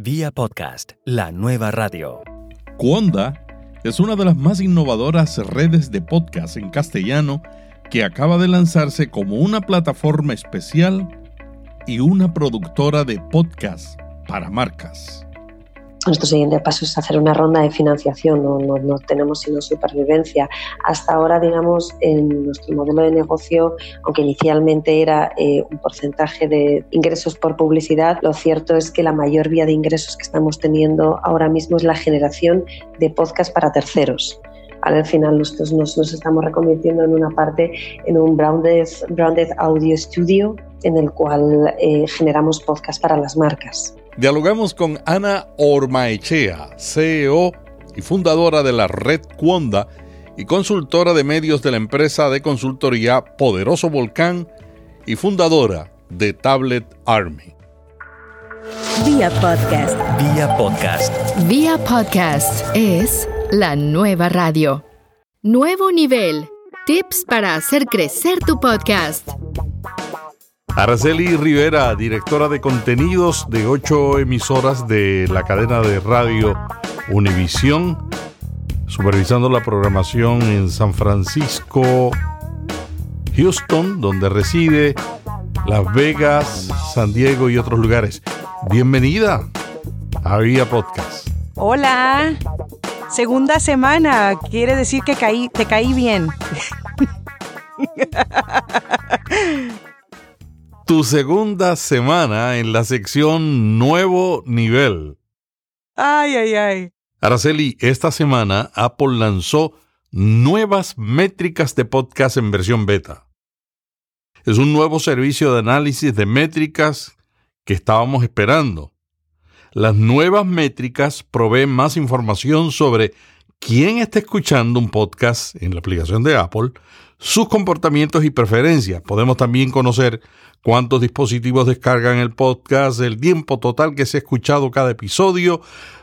Vía podcast, la nueva radio. Cuonda es una de las más innovadoras redes de podcast en castellano que acaba de lanzarse como una plataforma especial y una productora de podcast para marcas. Nuestro siguiente paso es hacer una ronda de financiación, no, no, tenemos sino supervivencia. Hasta ahora, digamos, en nuestro modelo de negocio, aunque inicialmente era eh, un porcentaje de ingresos por publicidad, lo cierto es que la mayor vía de ingresos que estamos teniendo ahora mismo es la generación de podcast para terceros. Al final nosotros nos, estamos reconvirtiendo en una parte, en un branded, branded audio studio en el cual eh, generamos podcast para las marcas. Dialogamos con Ana Ormaechea, CEO y fundadora de la red Cuonda y consultora de medios de la empresa de consultoría Poderoso Volcán y fundadora de Tablet Army. Vía podcast. Vía podcast. Vía podcast es la nueva radio. Nuevo nivel. Tips para hacer crecer tu podcast. Araceli Rivera, directora de contenidos de ocho emisoras de la cadena de radio Univisión, supervisando la programación en San Francisco, Houston, donde reside, Las Vegas, San Diego y otros lugares. Bienvenida a Vía Podcast. Hola, segunda semana, quiere decir que caí, te caí bien. tu segunda semana en la sección Nuevo Nivel. Ay, ay, ay. Araceli, esta semana Apple lanzó nuevas métricas de podcast en versión beta. Es un nuevo servicio de análisis de métricas que estábamos esperando. Las nuevas métricas proveen más información sobre quién está escuchando un podcast en la aplicación de Apple, sus comportamientos y preferencias. Podemos también conocer cuántos dispositivos descargan el podcast, el tiempo total que se ha escuchado cada episodio,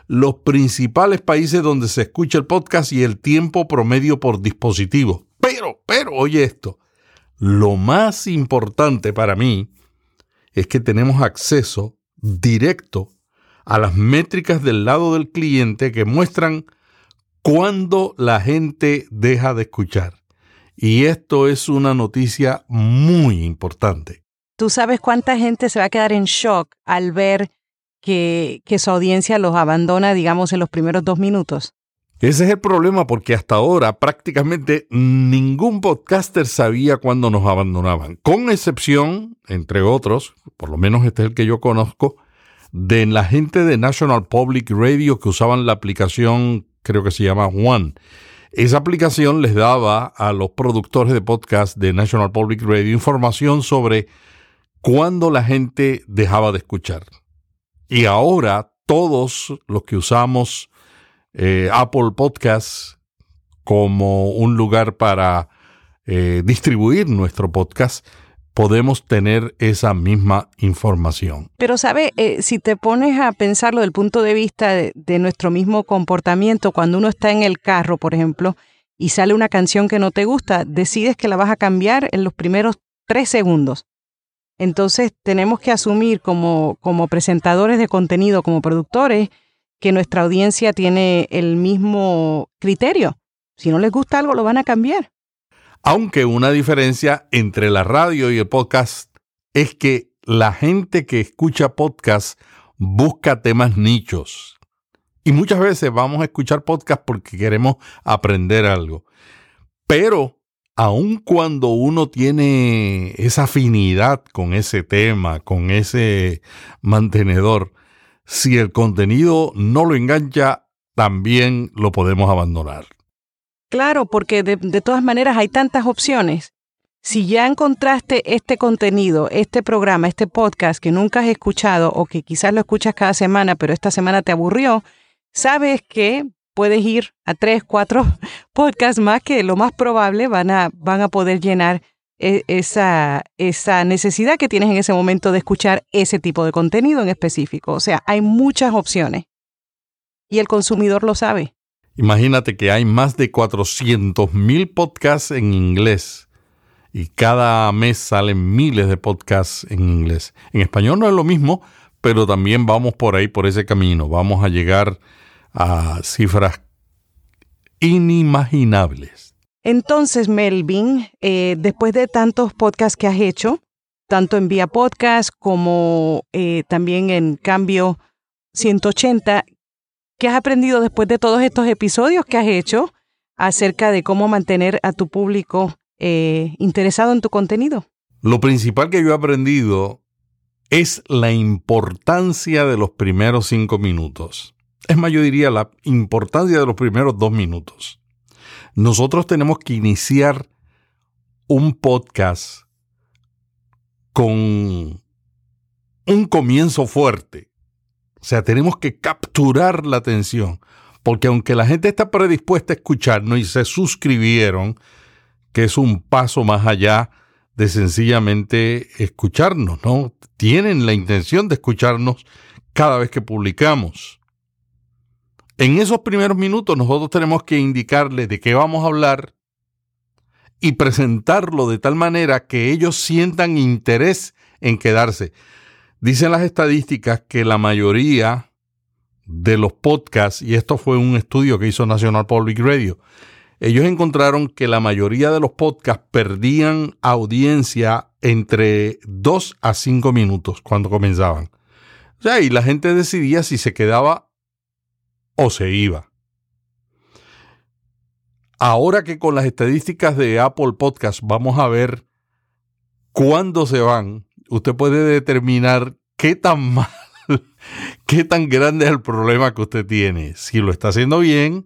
los principales países donde se escucha el podcast y el tiempo promedio por dispositivo. Pero, pero, oye esto, lo más importante para mí es que tenemos acceso directo a las métricas del lado del cliente que muestran cuándo la gente deja de escuchar. Y esto es una noticia muy importante. ¿Tú sabes cuánta gente se va a quedar en shock al ver que, que su audiencia los abandona, digamos, en los primeros dos minutos? Ese es el problema porque hasta ahora prácticamente ningún podcaster sabía cuándo nos abandonaban, con excepción, entre otros, por lo menos este es el que yo conozco, de la gente de National Public Radio que usaban la aplicación creo que se llama One. Esa aplicación les daba a los productores de podcast de National Public Radio información sobre cuándo la gente dejaba de escuchar. Y ahora todos los que usamos eh, Apple Podcasts como un lugar para eh, distribuir nuestro podcast, podemos tener esa misma información. Pero, ¿sabe? Eh, si te pones a pensarlo desde el punto de vista de, nuestro mismo comportamiento, cuando uno está en el carro, por ejemplo, y sale una canción que no te gusta, decides que la vas a cambiar en los primeros tres segundos. Entonces, tenemos que asumir como, como presentadores de contenido, como productores, que nuestra audiencia tiene el mismo criterio. Si no les gusta algo, lo van a cambiar. Aunque una diferencia entre la radio y el podcast es que la gente que escucha podcast busca temas nichos. Y muchas veces vamos a escuchar podcast porque queremos aprender algo. Pero aun cuando uno tiene esa afinidad con ese tema, con ese mantenedor, si el contenido no lo engancha, también lo podemos abandonar. Claro, porque de, todas maneras hay tantas opciones. Si ya encontraste este contenido, este programa, este podcast que nunca has escuchado o que quizás lo escuchas cada semana, pero esta semana te aburrió, sabes que puedes ir a tres, cuatro podcasts más que lo más probable van a, van a poder llenar e, esa, esa necesidad que tienes en ese momento de escuchar ese tipo de contenido en específico. O sea, hay muchas opciones y el consumidor lo sabe. Imagínate que hay más de 400 mil podcasts en inglés y cada mes salen miles de podcasts en inglés. En español no es lo mismo, pero también vamos por ahí, por ese camino. Vamos a llegar a cifras inimaginables. Entonces, Melvin, eh, después de tantos podcasts que has hecho, tanto en Vía Podcast como eh, también en Cambio 180, ¿qué has aprendido después de todos estos episodios que has hecho acerca de cómo mantener a tu público eh, interesado en tu contenido? Lo principal que yo he aprendido es la importancia de los primeros cinco minutos. Es más, yo diría la importancia de los primeros dos minutos. Nosotros tenemos que iniciar un podcast con un comienzo fuerte. O sea, tenemos que capturar la atención. Porque aunque la gente está predispuesta a escucharnos y se suscribieron, que es un paso más allá de sencillamente escucharnos, ¿no? Tienen la intención de escucharnos cada vez que publicamos. En esos primeros minutos nosotros tenemos que indicarles de qué vamos a hablar y presentarlo de tal manera que ellos sientan interés en quedarse. Dicen las estadísticas que la mayoría de los podcasts, y esto fue un estudio que hizo National Public Radio, ellos encontraron que la mayoría de los podcasts perdían audiencia entre 2 a 5 minutos cuando comenzaban. O sea, y la gente decidía si se quedaba o se iba. Ahora que con las estadísticas de Apple Podcast vamos a ver cuándo se van, usted puede determinar qué tan mal, qué tan grande es el problema que usted tiene. Si lo está haciendo bien,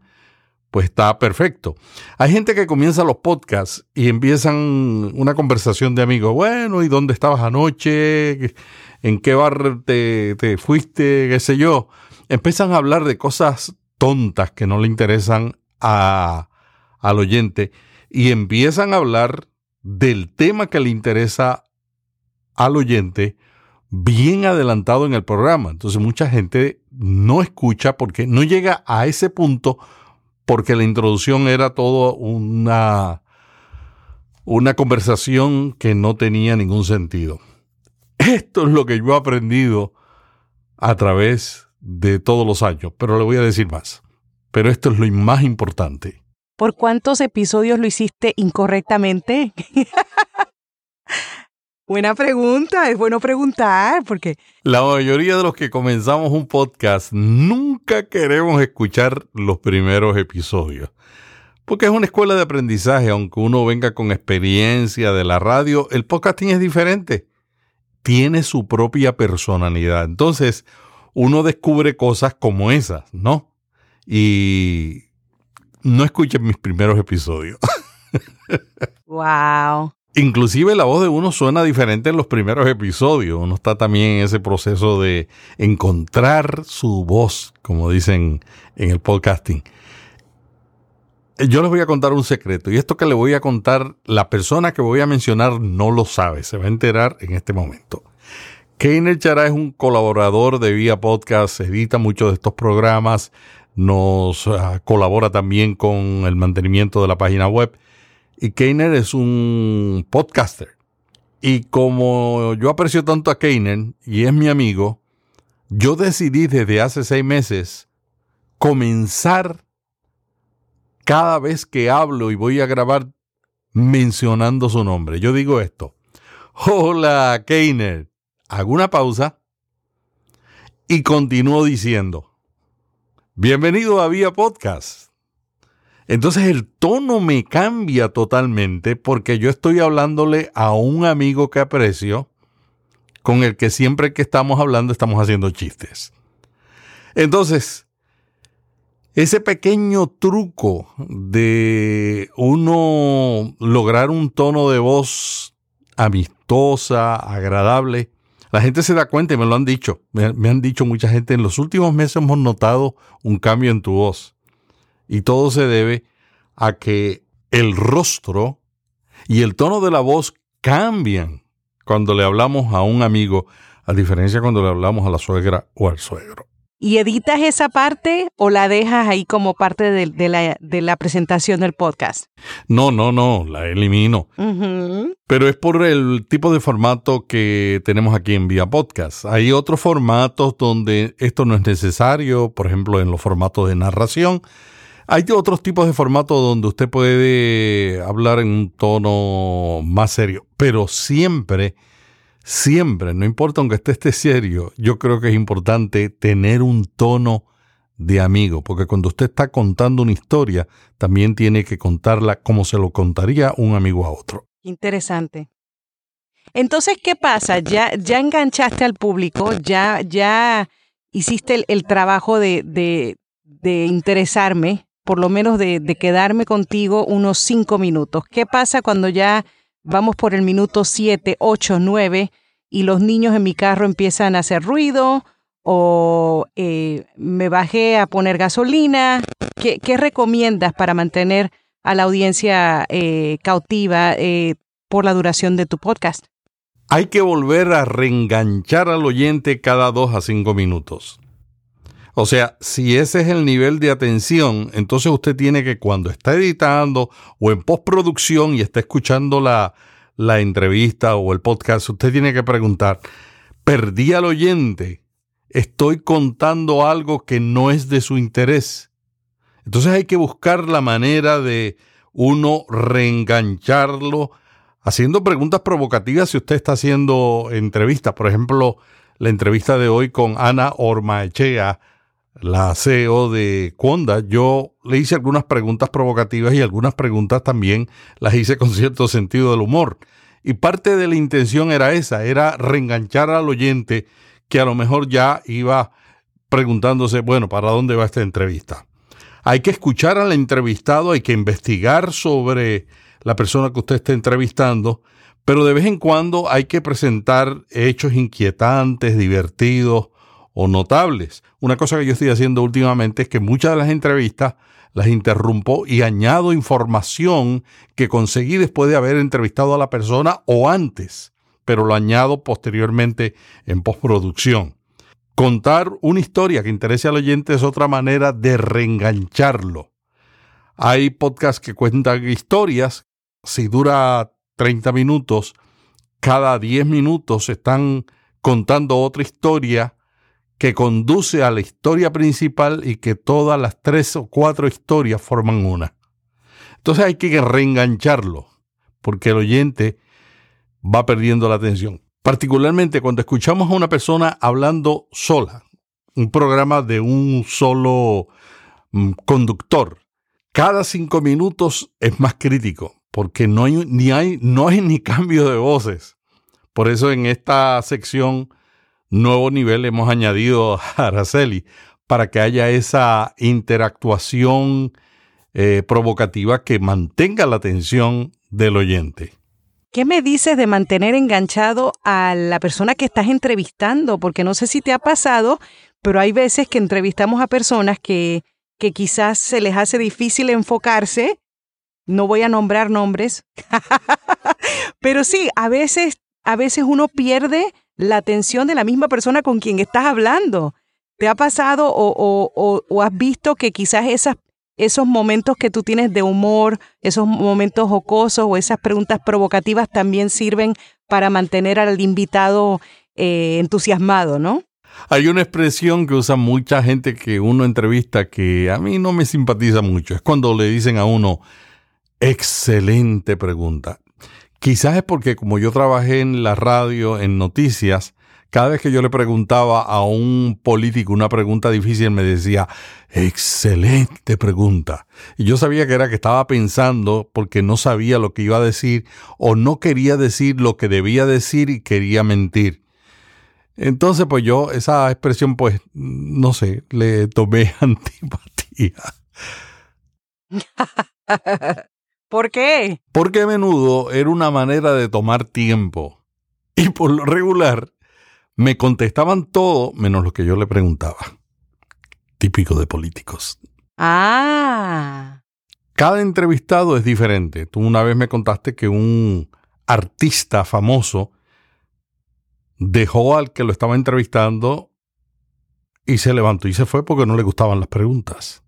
pues está perfecto. Hay gente que comienza los podcasts y empiezan una conversación de amigos. Bueno, ¿y dónde estabas anoche? ¿En qué bar te, fuiste? ¿Qué sé yo? Empiezan a hablar de cosas tontas que no le interesan a, al oyente y empiezan a hablar del tema que le interesa al oyente bien adelantado en el programa. Entonces mucha gente no escucha porque no llega a ese punto porque la introducción era todo una, una conversación que no tenía ningún sentido. Esto es lo que yo he aprendido a través de todos los años, pero le voy a decir más. Pero esto es lo más importante. ¿Por cuántos episodios lo hiciste incorrectamente? Buena pregunta, es bueno preguntar porque... La mayoría de los que comenzamos un podcast nunca queremos escuchar los primeros episodios. Porque es una escuela de aprendizaje, aunque uno venga con experiencia de la radio, el podcasting es diferente. Tiene su propia personalidad. Entonces, uno descubre cosas como esas, ¿no? Y no escuchen mis primeros episodios. wow. Inclusive la voz de uno suena diferente en los primeros episodios. Uno está también en ese proceso de encontrar su voz, como dicen en el podcasting. Yo les voy a contar un secreto y esto que le voy a contar, la persona que voy a mencionar no lo sabe, se va a enterar en este momento. Keiner Chará es un colaborador de Vía Podcast, edita muchos de estos programas, nos ah, colabora también con el mantenimiento de la página web y Keiner es un podcaster. Y como yo aprecio tanto a Keiner y es mi amigo, yo decidí desde hace seis meses comenzar cada vez que hablo y voy a grabar mencionando su nombre. Yo digo esto. Hola, Keiner. Hago una pausa y continúo diciendo. Bienvenido a Vía Podcast. Entonces el tono me cambia totalmente porque yo estoy hablándole a un amigo que aprecio, con el que siempre que estamos hablando estamos haciendo chistes. Entonces, ese pequeño truco de uno lograr un tono de voz amistosa, agradable, la gente se da cuenta y me lo han dicho. Me, han dicho mucha gente, en los últimos meses hemos notado un cambio en tu voz. Y todo se debe a que el rostro y el tono de la voz cambian cuando le hablamos a un amigo, a diferencia cuando le hablamos a la suegra o al suegro. ¿Y editas esa parte o la dejas ahí como parte de, la, de la, presentación del podcast? No, no, no, la elimino. Pero es por el tipo de formato que tenemos aquí en Vía Podcast. Hay otros formatos donde esto no es necesario, por ejemplo, en los formatos de narración. Hay otros tipos de formatos donde usted puede hablar en un tono más serio, pero siempre siempre, no importa aunque esté este serio, yo creo que es importante tener un tono de amigo, porque cuando usted está contando una historia, también tiene que contarla como se lo contaría un amigo a otro. Interesante. Entonces, ¿qué pasa? Ya, ya enganchaste al público, ya, ya hiciste el, trabajo de, de, interesarme, por lo menos de, de quedarme contigo unos cinco minutos. ¿Qué pasa cuando ya vamos por el minuto 7, 8, 9 y los niños en mi carro empiezan a hacer ruido o eh, me bajé a poner gasolina. ¿Qué, recomiendas para mantener a la audiencia eh, cautiva eh, por la duración de tu podcast? Hay que volver a reenganchar al oyente cada dos a cinco minutos. O sea, si ese es el nivel de atención, entonces usted tiene que cuando está editando o en postproducción y está escuchando la, la entrevista o el podcast, usted tiene que preguntar, ¿perdí al oyente? ¿Estoy contando algo que no es de su interés? Entonces hay que buscar la manera de uno reengancharlo haciendo preguntas provocativas si usted está haciendo entrevistas. Por ejemplo, la entrevista de hoy con Ana Ormaechea, la CEO de Conda, yo le hice algunas preguntas provocativas y algunas preguntas también las hice con cierto sentido del humor. Y parte de la intención era esa, era reenganchar al oyente que a lo mejor ya iba preguntándose, bueno, ¿para dónde va esta entrevista? Hay que escuchar al entrevistado, hay que investigar sobre la persona que usted está entrevistando, pero de vez en cuando hay que presentar hechos inquietantes, divertidos, o notables. Una cosa que yo estoy haciendo últimamente es que muchas de las entrevistas las interrumpo y añado información que conseguí después de haber entrevistado a la persona o antes, pero lo añado posteriormente en postproducción. Contar una historia que interese al oyente es otra manera de reengancharlo. Hay podcasts que cuentan historias, si dura 30 minutos, cada 10 minutos están contando otra historia que conduce a la historia principal y que todas las tres o cuatro historias forman una. Entonces hay que reengancharlo, porque el oyente va perdiendo la atención. Particularmente cuando escuchamos a una persona hablando sola, un programa de un solo mm, conductor. Cada cinco minutos es más crítico, porque no hay, ni hay, no hay ni cambio de voces. Por eso en esta sección nuevo nivel hemos añadido a Araceli para que haya esa interactuación eh, provocativa que mantenga la atención del oyente. ¿Qué me dices de mantener enganchado a la persona que estás entrevistando? Porque no sé si te ha pasado, pero hay veces que entrevistamos a personas que, que quizás se les hace difícil enfocarse. No voy a nombrar nombres, pero sí, a veces, a veces uno pierde la atención de la misma persona con quien estás hablando. ¿Te ha pasado o, has visto que quizás esos momentos que tú tienes de humor, esos momentos jocosos o esas preguntas provocativas también sirven para mantener al invitado eh, entusiasmado, ¿no? Hay una expresión que usa mucha gente que uno entrevista que a mí no me simpatiza mucho. Es cuando le dicen a uno, excelente pregunta. Quizás es porque como yo trabajé en la radio, en noticias, cada vez que yo le preguntaba a un político una pregunta difícil, me decía, excelente pregunta. Y yo sabía que era que estaba pensando porque no sabía lo que iba a decir o no quería decir lo que debía decir y quería mentir. Entonces, pues yo esa expresión, pues, no sé, le tomé antipatía. ¿Por qué? Porque a menudo era una manera de tomar tiempo. Y por lo regular, me contestaban todo menos lo que yo le preguntaba. Típico de políticos. Ah. Cada entrevistado es diferente. Tú una vez me contaste que un artista famoso dejó al que lo estaba entrevistando y se levantó y se fue porque no le gustaban las preguntas.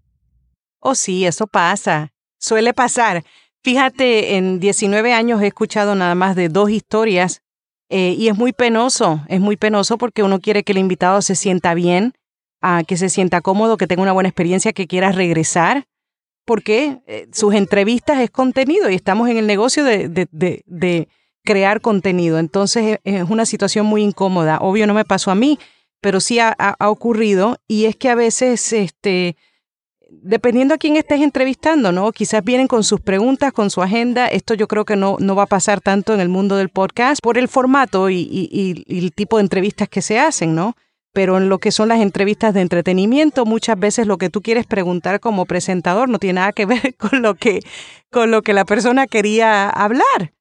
Oh, sí, eso pasa. Suele pasar. Fíjate, en 19 años he escuchado nada más de dos historias eh, y es muy penoso, es muy penoso porque uno quiere que el invitado se sienta bien, a que se sienta cómodo, que tenga una buena experiencia, que quiera regresar, porque eh, sus entrevistas es contenido y estamos en el negocio de, de, crear contenido. Entonces es una situación muy incómoda. Obvio no me pasó a mí, pero sí ha, ha ocurrido y es que a veces este, dependiendo a quién estés entrevistando, ¿no? Quizás vienen con sus preguntas, con su agenda. Esto yo creo que no, no va a pasar tanto en el mundo del podcast por el formato y, el tipo de entrevistas que se hacen, ¿no? Pero en lo que son las entrevistas de entretenimiento, muchas veces lo que tú quieres preguntar como presentador no tiene nada que ver con lo que, con lo que la persona quería hablar.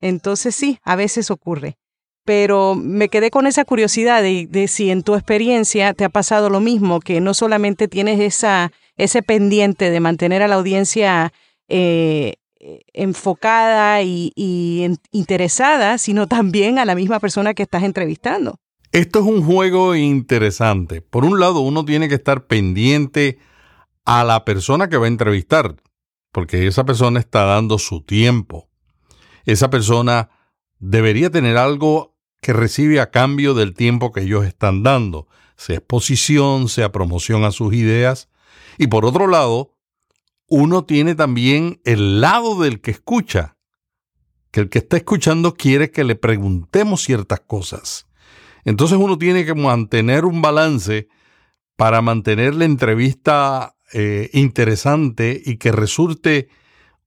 Entonces sí, a veces ocurre pero me quedé con esa curiosidad de, si en tu experiencia te ha pasado lo mismo, que no solamente tienes esa, ese pendiente de mantener a la audiencia eh, enfocada y, interesada, sino también a la misma persona que estás entrevistando. Esto es un juego interesante. Por un lado, uno tiene que estar pendiente a la persona que va a entrevistar, porque esa persona está dando su tiempo. Esa persona debería tener algo que recibe a cambio del tiempo que ellos están dando, sea exposición, sea promoción a sus ideas, y por otro lado, uno tiene también el lado del que escucha, que el que está escuchando quiere que le preguntemos ciertas cosas. Entonces uno tiene que mantener un balance para mantener la entrevista eh, interesante y que resulte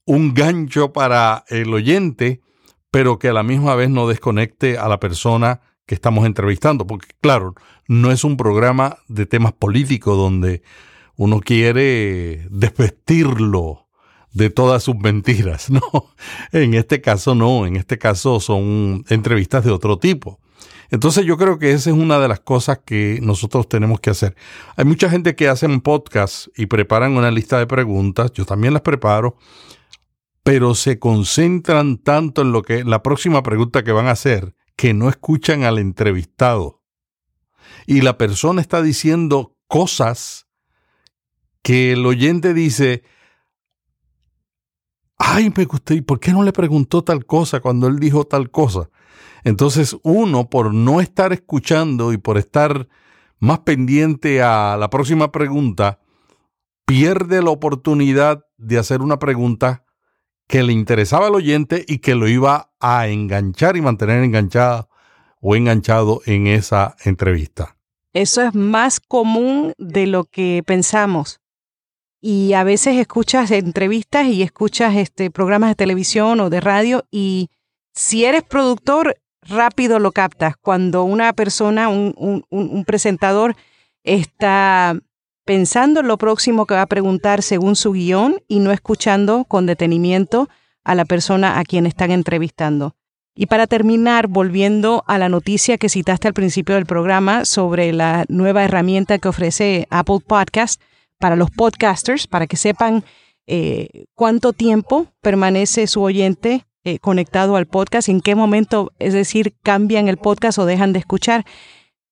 un gancho para el oyente, pero que a la misma vez no desconecte a la persona que estamos entrevistando, porque claro, no es un programa de temas políticos donde uno quiere desvestirlo de todas sus mentiras, ¿no? En este caso no, en este caso son entrevistas de otro tipo. Entonces yo creo que esa es una de las cosas que nosotros tenemos que hacer. Hay mucha gente que hace un podcast y preparan una lista de preguntas, yo también las preparo, pero se concentran tanto en lo que la próxima pregunta que van a hacer que no escuchan al entrevistado. Y la persona está diciendo cosas que el oyente dice, ay, me gustó, ¿y por qué no le preguntó tal cosa cuando él dijo tal cosa? Entonces uno, por no estar escuchando y por estar más pendiente a la próxima pregunta, pierde la oportunidad de hacer una pregunta que le interesaba al oyente y que lo iba a enganchar y mantener enganchada o enganchado en esa entrevista. Eso es más común de lo que pensamos y a veces escuchas entrevistas y escuchas este, programas de televisión o de radio y si eres productor, rápido lo captas. Cuando una persona, un, un, un presentador, está pensando en lo próximo que va a preguntar según su guion y no escuchando con detenimiento a la persona a quien están entrevistando. Y para terminar, volviendo a la noticia que citaste al principio del programa sobre la nueva herramienta que ofrece Apple Podcast, para los podcasters, para que sepan eh, cuánto tiempo permanece su oyente eh, conectado al podcast, en qué momento, es decir, cambian el podcast o dejan de escuchar.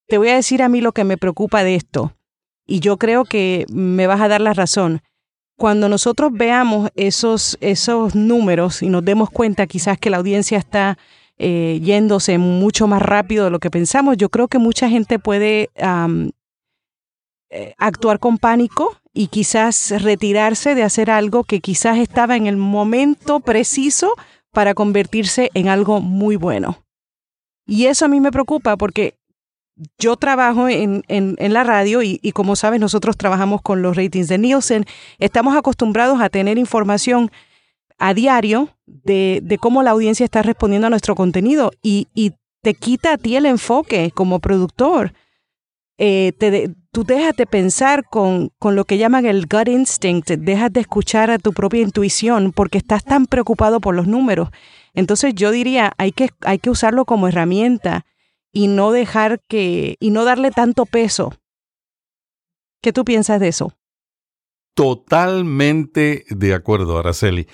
Te voy a decir a mí lo que me preocupa de esto, y yo creo que me vas a dar la razón. Cuando nosotros veamos esos, esos números y nos demos cuenta quizás que la audiencia está eh, yéndose mucho más rápido de lo que pensamos, yo creo que mucha gente puede eh, actuar con pánico y quizás retirarse de hacer algo que quizás estaba en el momento preciso para convertirse en algo muy bueno. Y eso a mí me preocupa porque yo trabajo en, en, la radio y, como sabes nosotros trabajamos con los ratings de Nielsen. Estamos acostumbrados a tener información a diario de, de cómo la audiencia está respondiendo a nuestro contenido y, y te quita a ti el enfoque como productor. Eh, te, tú dejas de pensar con, con, lo que llaman el gut instinct, dejas de escuchar a tu propia intuición porque estás tan preocupado por los números. Entonces yo diría, hay que, hay que usarlo como herramienta y no dejar que, y no darle tanto peso. ¿Qué tú piensas de eso? Totalmente de acuerdo, Araceli.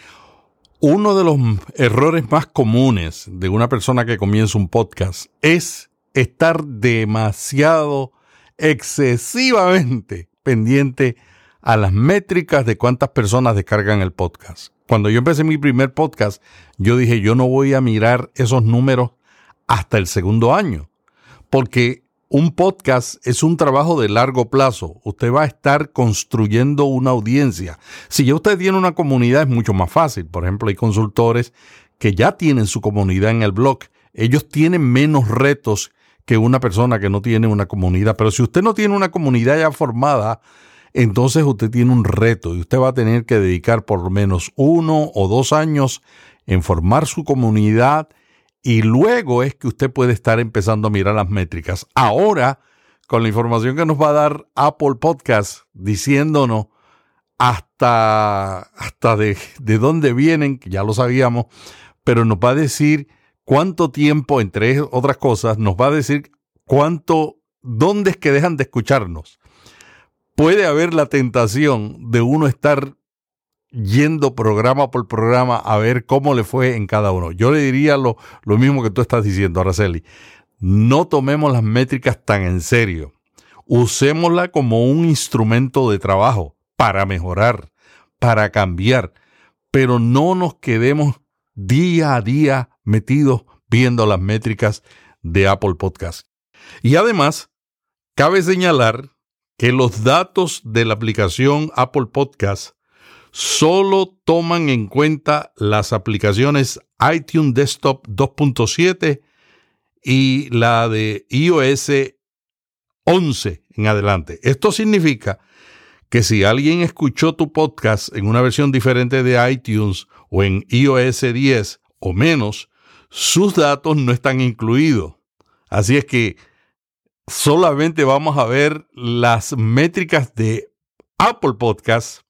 Uno de los errores más comunes de una persona que comienza un podcast es estar demasiado excesivamente pendiente a las métricas de cuántas personas descargan el podcast. Cuando yo empecé mi primer podcast, yo dije, yo no voy a mirar esos números hasta el segundo año, porque un podcast es un trabajo de largo plazo. Usted va a estar construyendo una audiencia. Si ya usted tiene una comunidad es mucho más fácil. Por ejemplo, hay consultores que ya tienen su comunidad en el blog. Ellos tienen menos retos que una persona que no tiene una comunidad. Pero si usted no tiene una comunidad ya formada, entonces usted tiene un reto y usted va a tener que dedicar por lo menos uno o dos años en formar su comunidad y luego es que usted puede estar empezando a mirar las métricas. Ahora, con la información que nos va a dar Apple Podcast diciéndonos hasta, hasta de, de dónde vienen, que ya lo sabíamos, pero nos va a decir cuánto tiempo, entre otras cosas, nos va a decir cuánto, dónde es que dejan de escucharnos. Puede haber la tentación de uno estar yendo programa por programa a ver cómo le fue en cada uno. Yo le diría lo, lo mismo que tú estás diciendo, Araceli. No tomemos las métricas tan en serio. Usémosla como un instrumento de trabajo para mejorar, para cambiar, pero no nos quedemos día a día metidos viendo las métricas de Apple Podcast. Y además, cabe señalar que los datos de la aplicación Apple Podcast solo toman en cuenta las aplicaciones iTunes Desktop 2.7 y la de iOS 11 en adelante. Esto significa que si alguien escuchó tu podcast en una versión diferente de iTunes o en iOS 10 o menos, sus datos no están incluidos. Así es que solamente vamos a ver las métricas de Apple Podcasts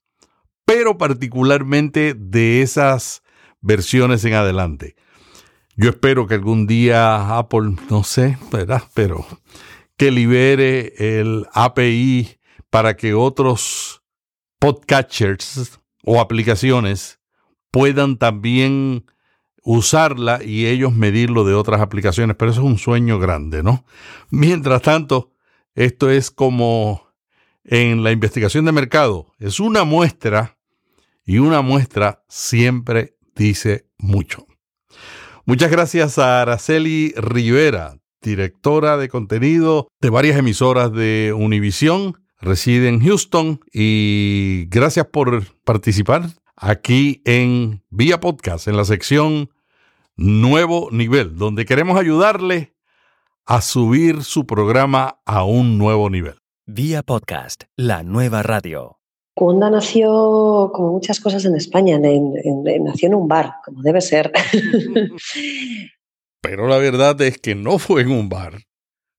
pero particularmente de esas versiones en adelante. Yo espero que algún día Apple, no sé, ¿verdad? Pero que libere el API para que otros podcatchers o aplicaciones puedan también usarla y ellos medirlo de otras aplicaciones, pero eso es un sueño grande, ¿no? Mientras tanto, esto es como en la investigación de mercado. Es una muestra y una muestra siempre dice mucho. Muchas gracias a Araceli Rivera, directora de contenido de varias emisoras de Univisión, reside en Houston y gracias por participar aquí en Vía Podcast, en la sección Nuevo Nivel, donde queremos ayudarle a subir su programa a un nuevo nivel. Vía Podcast, la nueva radio. Cuonda nació, como muchas cosas en España, nació en un bar, como debe ser. Pero la verdad es que no fue en un bar,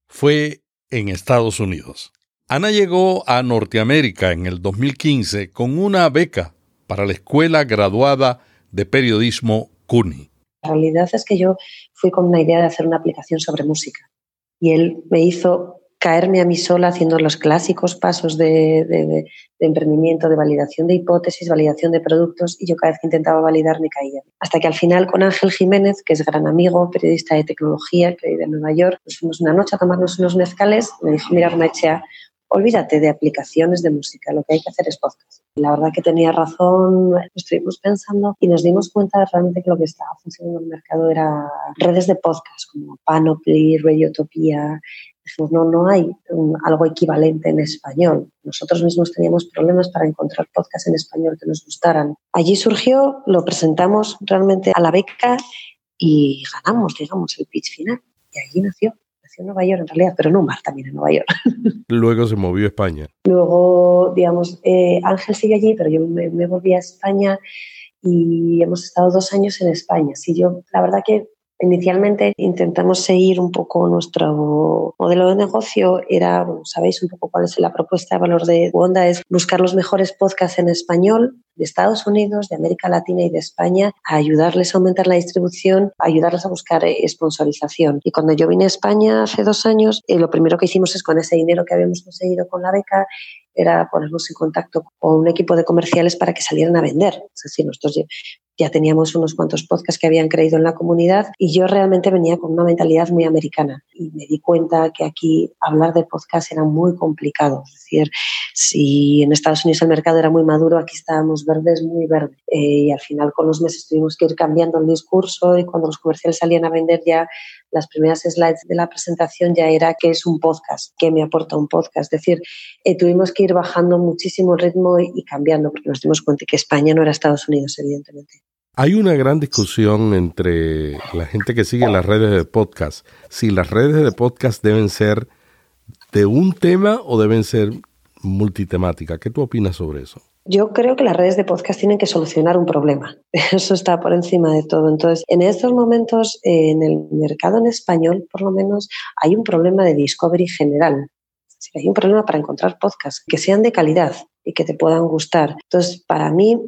fue en Estados Unidos. Ana llegó a Norteamérica en el 2015 con una beca para la Escuela Graduada de Periodismo CUNY. La realidad es que yo fui con una idea de hacer una aplicación sobre música y él me hizo caerme a mí sola haciendo los clásicos pasos de, emprendimiento, de validación de hipótesis, validación de productos, y yo cada vez que intentaba validar me caía. Hasta que al final con Ángel Jiménez, que es gran amigo, periodista de tecnología, que en Nueva York, nos fuimos una noche a tomarnos unos mezcales, me dijo, mira, Armechea, olvídate de aplicaciones de música, lo que hay que hacer es podcast. La verdad que tenía razón, estuvimos pensando y nos dimos cuenta de realmente que lo que estaba funcionando en el mercado era redes de podcast como Panoply, Radiotopía, Dijimos, no, no hay algo equivalente en español. Nosotros mismos teníamos problemas para encontrar podcasts en español que nos gustaran. Allí surgió, lo presentamos realmente a la beca y ganamos, digamos, el pitch final. Y allí nació. Nació en Nueva York en realidad, pero no un bar también en Nueva York. Luego se movió a España. Luego, digamos, eh, Ángel sigue allí, pero yo me, me volví a España y hemos estado dos años en España. Sí, yo, la verdad que Inicialmente intentamos seguir un poco nuestro modelo de negocio. Era, sabéis un poco cuál es la propuesta de valor de Wanda, es buscar los mejores podcasts en español de Estados Unidos, de América Latina y de España, ayudarles a aumentar la distribución, ayudarles a buscar eh, sponsorización. Y cuando yo vine a España hace dos años, eh, lo primero que hicimos es con ese dinero que habíamos conseguido con la beca, era ponernos en contacto con un equipo de comerciales para que salieran a vender. Es decir, nosotros ya teníamos unos cuantos podcasts que habían creído en la comunidad y yo realmente venía con una mentalidad muy americana y me di cuenta que aquí hablar de podcast era muy complicado. Es decir, si en Estados Unidos el mercado era muy maduro, aquí estábamos verdes, muy verdes. Eh, y al final con los meses tuvimos que ir cambiando el discurso y cuando los comerciales salían a vender ya las primeras slides de la presentación ya era qué es un podcast, qué me aporta un podcast. Es decir, eh, tuvimos que ir bajando muchísimo el ritmo y, cambiando porque nos dimos cuenta que España no era Estados Unidos, evidentemente. Hay una gran discusión entre la gente que sigue las redes de podcast, si las redes de podcast deben ser de un tema o deben ser multitemática. ¿Qué tú opinas sobre eso? Yo creo que las redes de podcast tienen que solucionar un problema. Eso está por encima de todo. Entonces, en estos momentos, en el mercado en español, por lo menos, hay un problema de discovery general. hay un problema para encontrar podcasts que sean de calidad y que te puedan gustar. Entonces, para mí,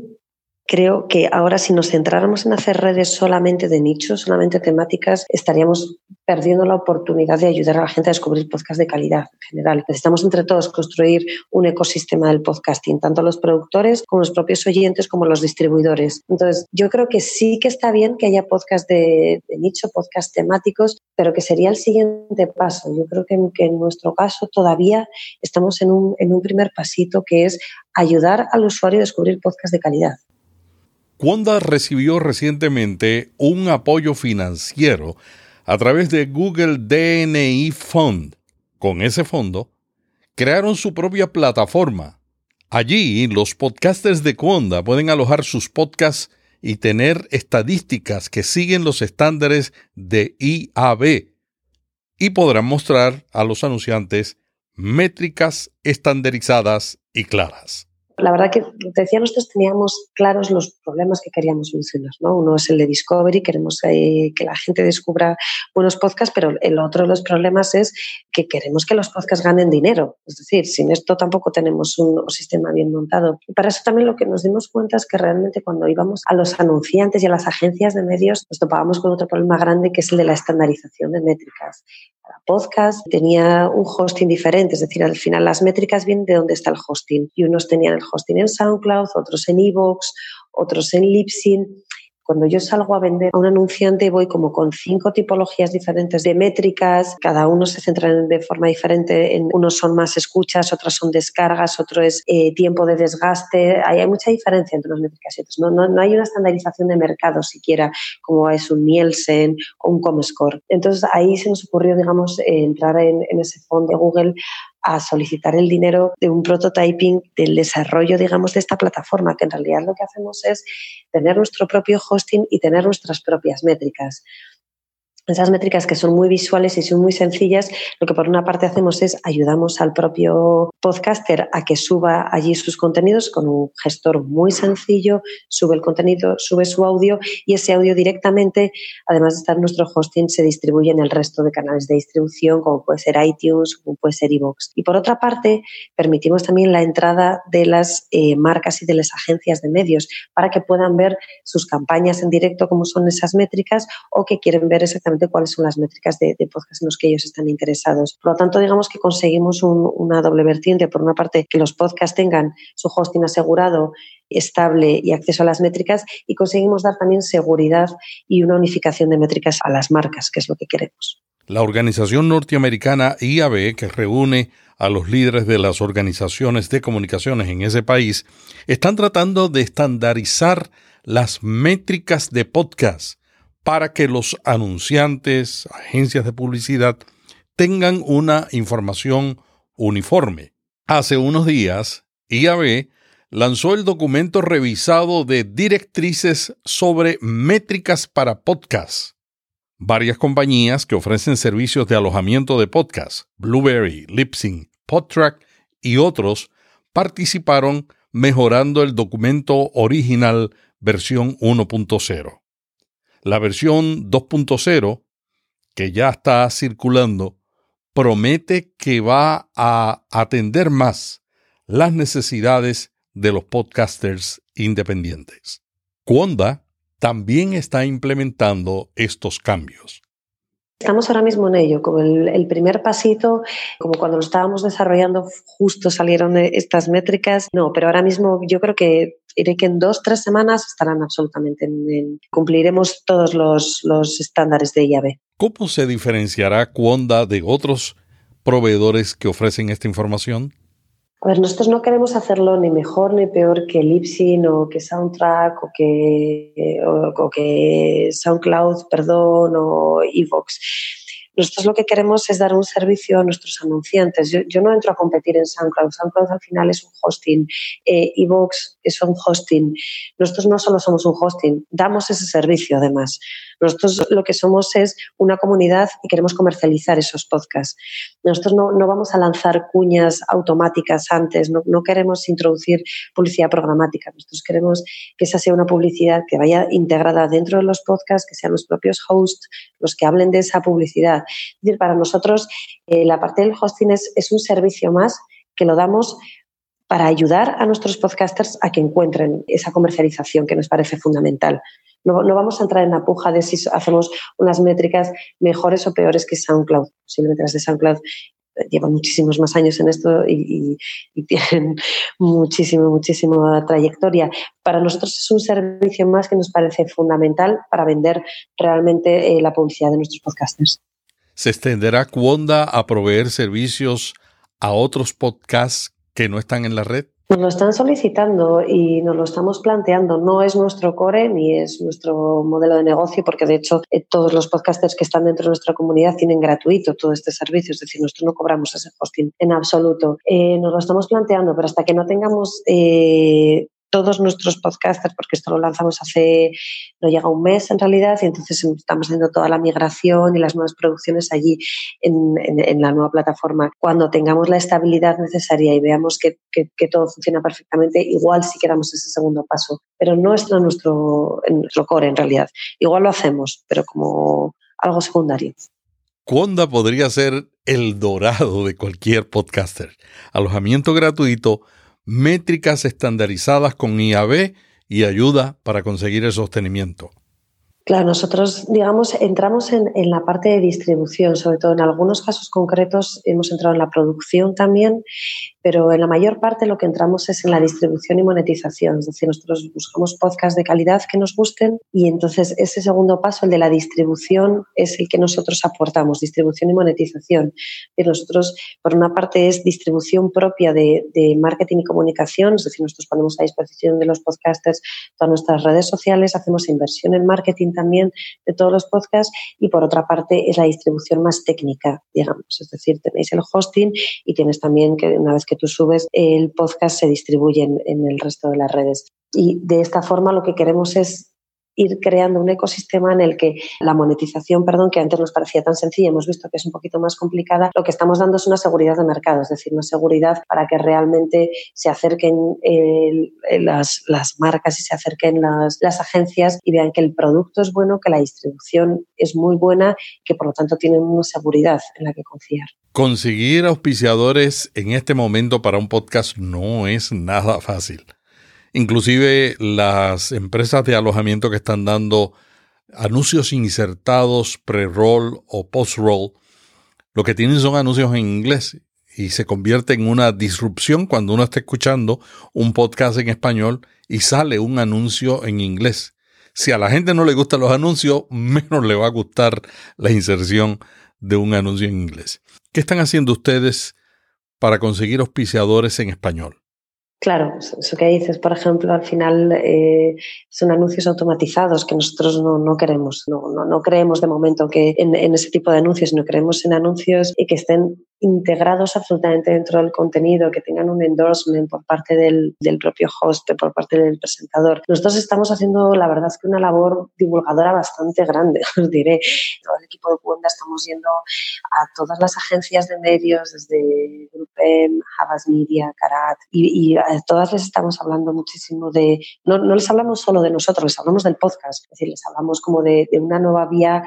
creo que ahora si nos centráramos en hacer redes solamente de nicho, solamente temáticas, estaríamos perdiendo la oportunidad de ayudar a la gente a descubrir podcasts de calidad en general. Necesitamos entre todos construir un ecosistema del podcasting, tanto los productores como los propios oyentes como los distribuidores. Entonces, yo creo que sí que está bien que haya podcasts de, nicho, podcasts temáticos, pero que sería el siguiente paso. Yo creo que, que en nuestro caso todavía estamos en un, en un primer pasito que es ayudar al usuario a descubrir podcasts de calidad. Wanda recibió recientemente un apoyo financiero a través de Google DNI Fund. Con ese fondo, crearon su propia plataforma. Allí, los podcasters de Conda pueden alojar sus podcasts y tener estadísticas que siguen los estándares de IAB y podrán mostrar a los anunciantes métricas estandarizadas y claras. La verdad que, decía, nosotros teníamos claros los problemas que queríamos solucionar. ¿no? Uno es el de Discovery, queremos eh, que la gente descubra buenos podcasts, pero el otro de los problemas es que queremos que los podcasts ganen dinero. Es decir, sin esto tampoco tenemos un, sistema bien montado. Y para eso también lo que nos dimos cuenta es que realmente cuando íbamos a los anunciantes y a las agencias de medios, nos topábamos con otro problema grande que es el de la estandarización de métricas. Cada podcast tenía un hosting diferente, es decir, al final las métricas vienen de dónde está el hosting. Y unos tenían el hosting en SoundCloud, otros en Evox, otros en Libsyn. Cuando yo salgo a vender a un anunciante voy como con cinco tipologías diferentes de métricas, cada uno se centra de forma diferente, en unos son más escuchas, otros son descargas, otro es eh, tiempo de desgaste, hay, hay, mucha diferencia entre unas métricas y otras. No, no, no, hay una estandarización de mercado siquiera como es un Nielsen o un Comscore. Entonces ahí se nos ocurrió, digamos, eh, entrar en, en ese fondo de Google a solicitar el dinero de un prototyping del desarrollo, digamos, de esta plataforma, que en realidad lo que hacemos es tener nuestro propio hosting y tener nuestras propias métricas esas métricas que son muy visuales y son muy sencillas, lo que por una parte hacemos es ayudamos al propio podcaster a que suba allí sus contenidos con un gestor muy sencillo, sube el contenido, sube su audio y ese audio directamente, además de estar en nuestro hosting, se distribuye en el resto de canales de distribución, como puede ser iTunes, como puede ser iVoox. Y por otra parte, permitimos también la entrada de las eh, marcas y de las agencias de medios para que puedan ver sus campañas en directo, cómo son esas métricas, o que quieren ver exactamente cuáles son las métricas de, podcast en los que ellos están interesados. Por lo tanto, digamos que conseguimos una doble vertiente. Por una parte, que los podcasts tengan su hosting asegurado, estable y acceso a las métricas y conseguimos dar también seguridad y una unificación de métricas a las marcas, que es lo que queremos. La organización norteamericana IAB, que reúne a los líderes de las organizaciones de comunicaciones en ese país, están tratando de estandarizar las métricas de podcast para que los anunciantes, agencias de publicidad, tengan una información uniforme. Hace unos días, IAB lanzó el documento revisado de directrices sobre métricas para podcasts. Varias compañías que ofrecen servicios de alojamiento de podcasts, Blueberry, Lipsync, Podtrack y otros, participaron mejorando el documento original versión 1.0. La versión 2.0, que ya está circulando, promete que va a atender más las necesidades de los podcasters independientes. Cuonda también está implementando estos cambios. Estamos ahora mismo en ello, como el, primer pasito, como cuando lo estábamos desarrollando, justo salieron estas métricas. No, pero ahora mismo yo creo que diré que en dos, tres semanas estarán absolutamente en, cumpliremos todos los, los estándares de IAB. ¿Cómo se diferenciará Cuonda de otros proveedores que ofrecen esta información? A ver, nosotros no queremos hacerlo ni mejor ni peor que Libsyn o que Soundtrack o que, o, que SoundCloud, perdón, o Evox. Nosotros lo que queremos es dar un servicio a nuestros anunciantes. Yo, no entro a competir en SoundCloud. SoundCloud al final es un hosting. Eh, Evox es un hosting. Nosotros no solo somos un hosting, damos ese servicio además. Nosotros lo que somos es una comunidad y queremos comercializar esos podcasts. Nosotros no, no vamos a lanzar cuñas automáticas antes, no, no, queremos introducir publicidad programática. Nosotros queremos que esa sea una publicidad que vaya integrada dentro de los podcasts, que sean los propios hosts los que hablen de esa publicidad. Es decir, para nosotros eh, la parte del hosting es, un servicio más que lo damos para ayudar a nuestros podcasters a que encuentren esa comercialización que nos parece fundamental. No, vamos a entrar en la puja de si hacemos unas métricas mejores o peores que SoundCloud. Posiblemente las de SoundCloud eh, llevan muchísimos más años en esto y, tienen muchísimo, muchísima trayectoria. Para nosotros es un servicio más que nos parece fundamental para vender realmente eh, la publicidad de nuestros podcasters. ¿Se extenderá Cuonda a proveer servicios a otros podcasts que no están en la red? Nos lo están solicitando y nos lo estamos planteando. No es nuestro core ni es nuestro modelo de negocio, porque de hecho eh, todos los podcasters que están dentro de nuestra comunidad tienen gratuito todo este servicio. Es decir, nosotros no cobramos ese hosting en absoluto. Eh, nos lo estamos planteando, pero hasta que no tengamos eh, todos nuestros podcasters, porque esto lo lanzamos hace, no llega un mes en realidad, y entonces estamos haciendo toda la migración y las nuevas producciones allí en, la nueva plataforma. Cuando tengamos la estabilidad necesaria y veamos que, todo funciona perfectamente, igual sí que damos ese segundo paso, pero no en nuestro, nuestro core en realidad. Igual lo hacemos, pero como algo secundario. Cuonda podría ser el dorado de cualquier podcaster. Alojamiento gratuito métricas estandarizadas con IAB y ayuda para conseguir el sostenimiento. Claro, nosotros, digamos, entramos en, en, la parte de distribución, sobre todo en algunos casos concretos hemos entrado en la producción también pero en la mayor parte lo que entramos es en la distribución y monetización. Es decir, nosotros buscamos podcasts de calidad que nos gusten y entonces ese segundo paso, el de la distribución, es el que nosotros aportamos, distribución y monetización. Y nosotros, por una parte, es distribución propia de, marketing y comunicación, es decir, nosotros ponemos a disposición de los podcasters todas nuestras redes sociales, hacemos inversión en marketing también de todos los podcasts y por otra parte es la distribución más técnica, digamos. Es decir, tenéis el hosting y tienes también que una vez que tú subes, el podcast se distribuye en, el resto de las redes. Y de esta forma lo que queremos es ir creando un ecosistema en el que la monetización, perdón, que antes nos parecía tan sencilla, hemos visto que es un poquito más complicada, lo que estamos dando es una seguridad de mercado, es decir, una seguridad para que realmente se acerquen las, marcas y se acerquen las, las agencias y vean que el producto es bueno, que la distribución es muy buena, que por lo tanto tienen una seguridad en la que confiar. Conseguir auspiciadores en este momento para un podcast no es nada fácil. Inclusive las empresas de alojamiento que están dando anuncios insertados pre-roll o post-roll, lo que tienen son anuncios en inglés y se convierte en una disrupción cuando uno está escuchando un podcast en español y sale un anuncio en inglés. Si a la gente no le gustan los anuncios, menos le va a gustar la inserción de un anuncio en inglés. ¿Qué están haciendo ustedes para conseguir auspiciadores en español? Claro, eso que dices, por ejemplo, al final eh, son anuncios automatizados que nosotros no, queremos, no, no, creemos de momento que en, ese tipo de anuncios, no creemos en anuncios y que estén integrados absolutamente dentro del contenido, que tengan un endorsement por parte del, propio host, por parte del presentador. Nosotros estamos haciendo, la verdad es que una labor divulgadora bastante grande, os diré. Todo el equipo de Cuenda estamos yendo a todas las agencias de medios, desde Grupem, Havas Media, Karat, y, a todas les estamos hablando muchísimo de, no, no, les hablamos solo de nosotros, les hablamos del podcast, es decir, les hablamos como de, de una nueva vía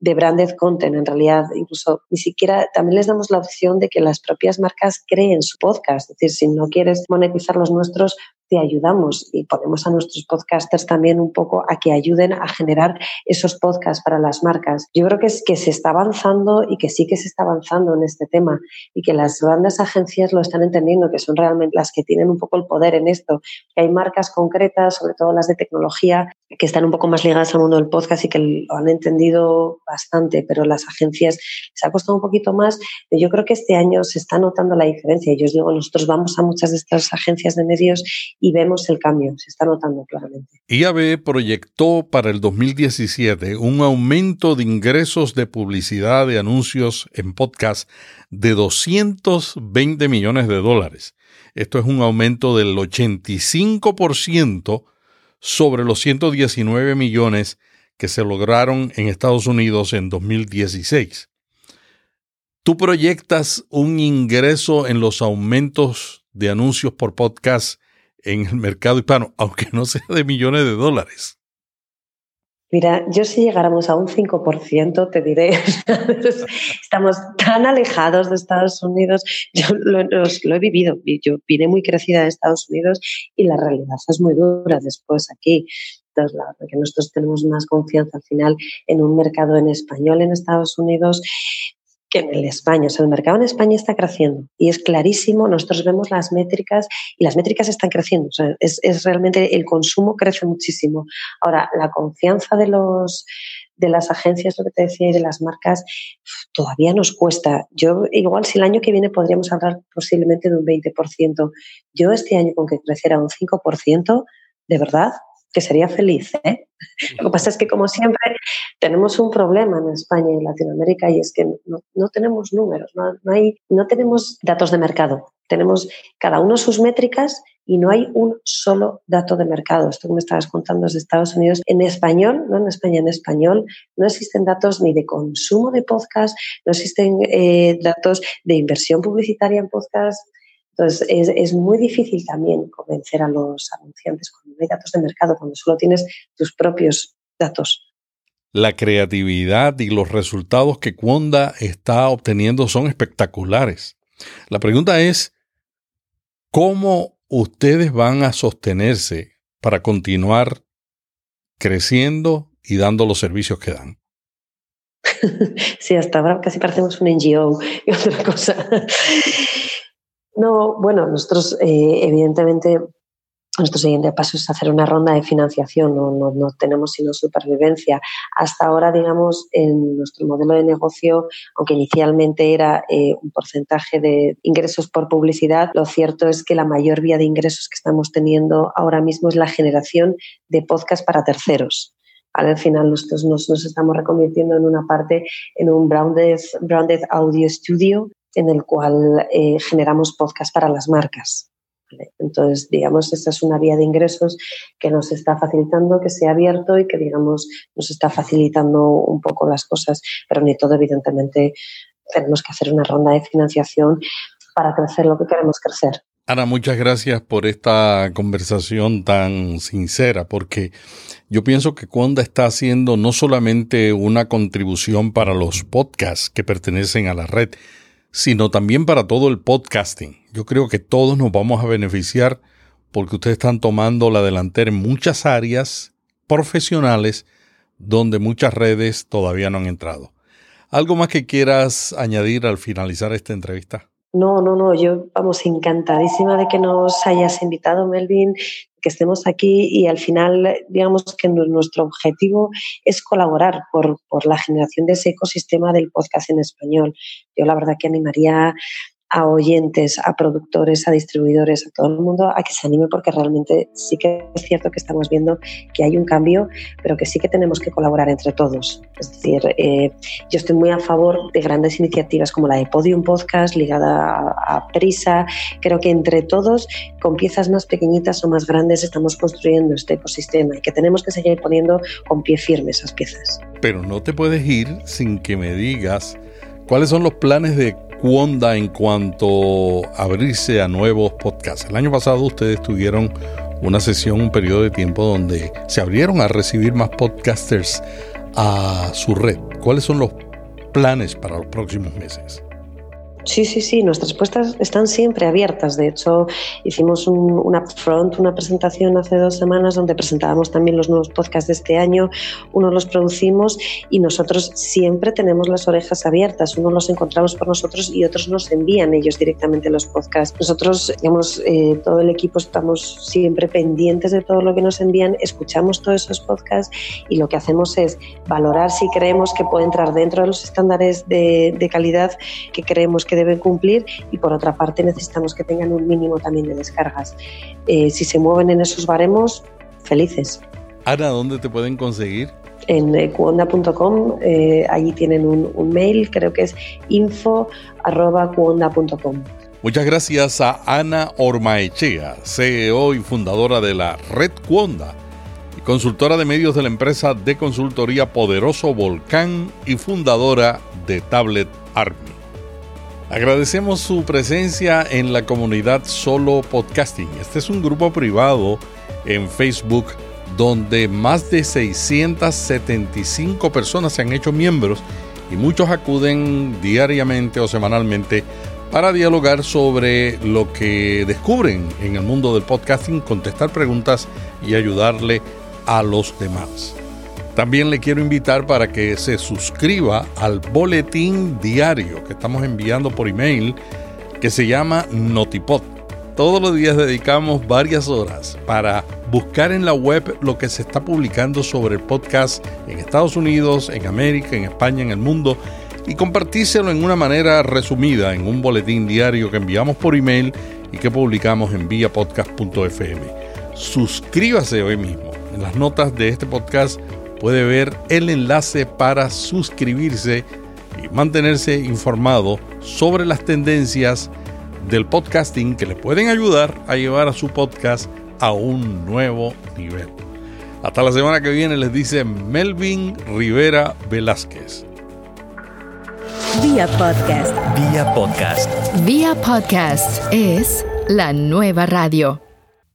de branded content, en realidad, incluso ni siquiera también les damos la opción de que las propias marcas creen su podcast. Es decir, si no quieres monetizar los nuestros, te ayudamos y ponemos a nuestros podcasters también un poco a que ayuden a generar esos podcasts para las marcas. Yo creo que es que se está avanzando y que sí que se está avanzando en este tema y que las grandes agencias lo están entendiendo, que son realmente las que tienen un poco el poder en esto. Que hay marcas concretas, sobre todo las de tecnología, que están un poco más ligadas al mundo del podcast y que lo han entendido bastante, pero las agencias les ha costado un poquito más. Yo creo que este año se está notando la diferencia. Yo os digo, nosotros vamos a muchas de estas agencias de medios y vemos el cambio, se está notando claramente. IAB proyectó para el 2017 un aumento de ingresos de publicidad de anuncios en podcast de 220 millones de dólares. Esto es un aumento del 85% sobre los 119 millones que se lograron en Estados Unidos en 2016. ¿Tú proyectas un ingreso en los aumentos de anuncios por podcast en el mercado hispano, aunque no sea de millones de dólares? Mira, yo si llegáramos a un 5%, te diré, estamos tan alejados de Estados Unidos, yo lo, he vivido, yo vine muy crecida de Estados Unidos y la realidad es muy dura después aquí. Entonces, la verdad que nosotros tenemos más confianza al final en un mercado en español en Estados Unidos que en el España. O sea, el mercado en España está creciendo y es clarísimo. Nosotros vemos las métricas y las métricas están creciendo. O sea, es, es realmente el consumo crece muchísimo. Ahora, la confianza de los de las agencias, lo que te decía, y de las marcas, todavía nos cuesta. Yo, igual, si el año que viene podríamos hablar posiblemente de un 20%. Yo este año con que creciera un 5%, de verdad, que sería feliz. ¿eh? Lo que pasa es que, como siempre, tenemos un problema en España y en Latinoamérica y es que no, no tenemos números, no, no, hay, no tenemos datos de mercado. Tenemos cada uno sus métricas y no hay un solo dato de mercado. Esto que me estabas contando es de Estados Unidos. En español, no en España, en español, no existen datos ni de consumo de podcast, no existen eh, datos de inversión publicitaria en podcast entonces, es, es, muy difícil también convencer a los anunciantes hay datos de mercado, cuando solo tienes tus propios datos. La creatividad y los resultados que Cuonda está obteniendo son espectaculares. La pregunta es, ¿cómo ustedes van a sostenerse para continuar creciendo y dando los servicios que dan? sí, hasta ahora casi parecemos un NGO y otra cosa. No, bueno, nosotros eh, evidentemente nuestro siguiente paso es hacer una ronda de financiación, no, no, no, tenemos sino supervivencia. Hasta ahora, digamos, en nuestro modelo de negocio, aunque inicialmente era eh, un porcentaje de ingresos por publicidad, lo cierto es que la mayor vía de ingresos que estamos teniendo ahora mismo es la generación de podcast para terceros. Al final nosotros nos, nos, estamos reconvirtiendo en una parte, en un branded, branded audio studio en el cual eh, generamos podcast para las marcas. Entonces, digamos, esta es una vía de ingresos que nos está facilitando que sea abierto y que, digamos, nos está facilitando un poco las cosas, pero ni todo, evidentemente, tenemos que hacer una ronda de financiación para crecer lo que queremos crecer. Ana, muchas gracias por esta conversación tan sincera, porque yo pienso que Cuanda está haciendo no solamente una contribución para los podcasts que pertenecen a la red, sino también para todo el podcasting. Yo creo que todos nos vamos a beneficiar porque ustedes están tomando la delantera en muchas áreas profesionales donde muchas redes todavía no han entrado. ¿Algo más que quieras añadir al finalizar esta entrevista? No, no, no, yo vamos encantadísima de que nos hayas invitado, Melvin, que estemos aquí y al final, digamos que nuestro objetivo es colaborar por, por la generación de ese ecosistema del podcast en español. Yo la verdad que animaría a oyentes, a productores, a distribuidores, a todo el mundo a que se anime porque realmente sí que es cierto que estamos viendo que hay un cambio, pero que sí que tenemos que colaborar entre todos. Es decir, eh, yo estoy muy a favor de grandes iniciativas como la de Podium Podcast ligada a, a, Prisa. Creo que entre todos, con piezas más pequeñitas o más grandes, estamos construyendo este ecosistema y que tenemos que seguir poniendo con pie firme esas piezas. Pero no te puedes ir sin que me digas cuáles son los planes de Cuonda en cuanto a abrirse a nuevos podcasts. El año pasado ustedes tuvieron una sesión, un periodo de tiempo donde se abrieron a recibir más podcasters a su red. ¿Cuáles son los planes para los próximos meses? Sí, sí, sí, nuestras puestas están siempre abiertas. De hecho, hicimos un, una front, una presentación hace dos semanas donde presentábamos también los nuevos podcasts de este año. Uno los producimos y nosotros siempre tenemos las orejas abiertas. Uno los encontramos por nosotros y otros nos envían ellos directamente los podcasts. Nosotros, digamos, eh, todo el equipo estamos siempre pendientes de todo lo que nos envían, escuchamos todos esos podcasts y lo que hacemos es valorar si creemos que puede entrar dentro de los estándares de, de calidad que creemos que deben cumplir y por otra parte necesitamos que tengan un mínimo también de descargas. Eh, si se mueven en esos baremos, felices. Ana, ¿dónde te pueden conseguir? En eh, cuonda.com, eh, allí tienen un, un, mail, creo que es info.cuonda.com. Muchas gracias a Ana Ormaechea, CEO y fundadora de la Red Cuonda consultora de medios de la empresa de consultoría Poderoso Volcán y fundadora de Tablet Army. Agradecemos su presencia en la comunidad Solo Podcasting. Este es un grupo privado en Facebook donde más de 675 personas se han hecho miembros y muchos acuden diariamente o semanalmente para dialogar sobre lo que descubren en el mundo del podcasting, contestar preguntas y ayudarle a los demás. También le quiero invitar para que se suscriba al boletín diario que estamos enviando por email que se llama Notipod. Todos los días dedicamos varias horas para buscar en la web lo que se está publicando sobre el podcast en Estados Unidos, en América, en España, en el mundo y compartírselo en una manera resumida en un boletín diario que enviamos por email y que publicamos en viapodcast.fm. Suscríbase hoy mismo. En las notas de este podcast puede ver el enlace para suscribirse y mantenerse informado sobre las tendencias del podcasting que le pueden ayudar a llevar a su podcast a un nuevo nivel. Hasta la semana que viene les dice Melvin Rivera Velázquez. Vía podcast. Vía podcast. Vía podcast es la nueva radio.